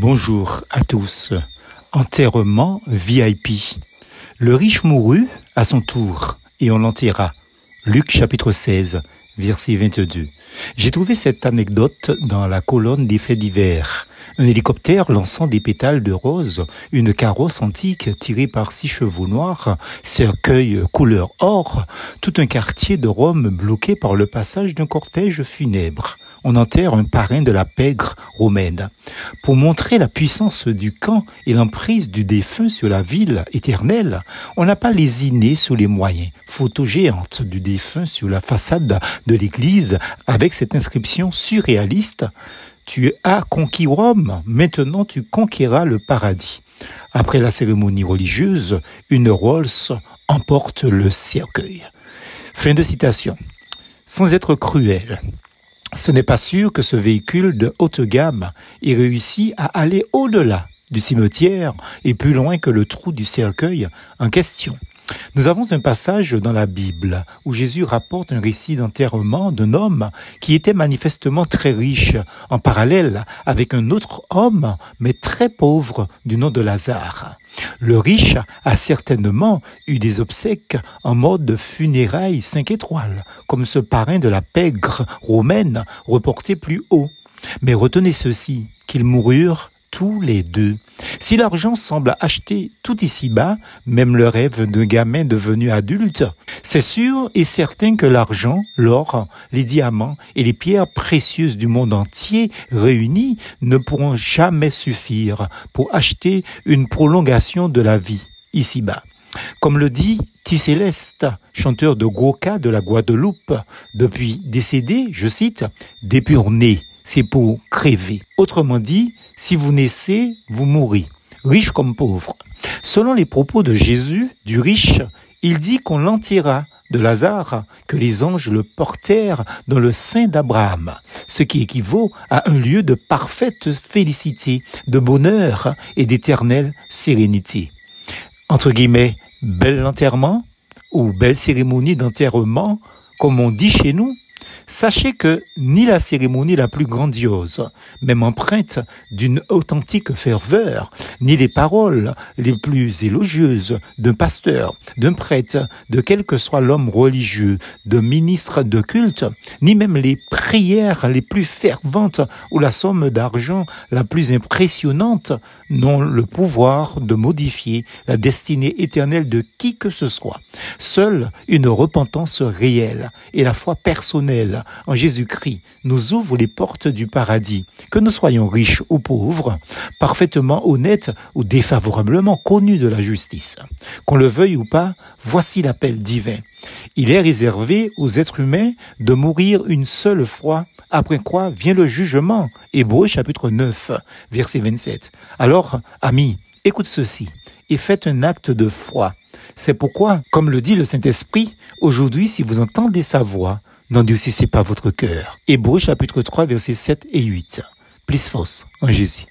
Bonjour à tous. Enterrement VIP. Le riche mourut à son tour et on l'enterra. Luc chapitre 16, verset 22. J'ai trouvé cette anecdote dans la colonne des faits divers. Un hélicoptère lançant des pétales de rose, une carrosse antique tirée par six chevaux noirs, cercueil couleur or, tout un quartier de Rome bloqué par le passage d'un cortège funèbre on enterre un parrain de la pègre romaine. Pour montrer la puissance du camp et l'emprise du défunt sur la ville éternelle, on n'a pas lésiné sous les moyens. Photo géante du défunt sur la façade de l'église avec cette inscription surréaliste tu as conquis Rome, maintenant tu conquéras le paradis. Après la cérémonie religieuse, une Rolls emporte le cercueil. Fin de citation. Sans être cruel, ce n'est pas sûr que ce véhicule de haute gamme ait réussi à aller au-delà du cimetière et plus loin que le trou du cercueil en question. Nous avons un passage dans la Bible où Jésus rapporte un récit d'enterrement d'un homme qui était manifestement très riche, en parallèle avec un autre homme, mais très pauvre, du nom de Lazare. Le riche a certainement eu des obsèques en mode funérailles cinq étoiles, comme ce parrain de la pègre romaine reporté plus haut. Mais retenez ceci, qu'ils moururent tous les deux. Si l'argent semble acheter tout ici-bas, même le rêve d'un gamin devenu adulte, c'est sûr et certain que l'argent, l'or, les diamants et les pierres précieuses du monde entier réunis ne pourront jamais suffire pour acheter une prolongation de la vie ici-bas. Comme le dit Céleste, chanteur de Goka de la Guadeloupe, depuis décédé, je cite, dépurné c'est pour crever. Autrement dit, si vous naissez, vous mourrez, riche comme pauvre. Selon les propos de Jésus, du riche, il dit qu'on l'entira de Lazare, que les anges le portèrent dans le sein d'Abraham, ce qui équivaut à un lieu de parfaite félicité, de bonheur et d'éternelle sérénité. Entre guillemets, bel enterrement ou belle cérémonie d'enterrement, comme on dit chez nous, Sachez que ni la cérémonie la plus grandiose, même empreinte d'une authentique ferveur, ni les paroles les plus élogieuses d'un pasteur, d'un prêtre, de quel que soit l'homme religieux, de ministre de culte, ni même les prières les plus ferventes ou la somme d'argent la plus impressionnante n'ont le pouvoir de modifier la destinée éternelle de qui que ce soit. Seule une repentance réelle et la foi personnelle en Jésus-Christ nous ouvre les portes du paradis. Que nous soyons riches ou pauvres, parfaitement honnêtes ou défavorablement connus de la justice. Qu'on le veuille ou pas, voici l'appel divin. Il est réservé aux êtres humains de mourir une seule fois, après quoi vient le jugement. Hébreu chapitre 9, verset 27. Alors, amis, écoute ceci et faites un acte de foi. C'est pourquoi, comme le dit le Saint-Esprit, aujourd'hui, si vous entendez sa voix, n'endurcissez pas votre cœur. Hébreu chapitre 3 versets 7 et 8. Plus force en Jésus.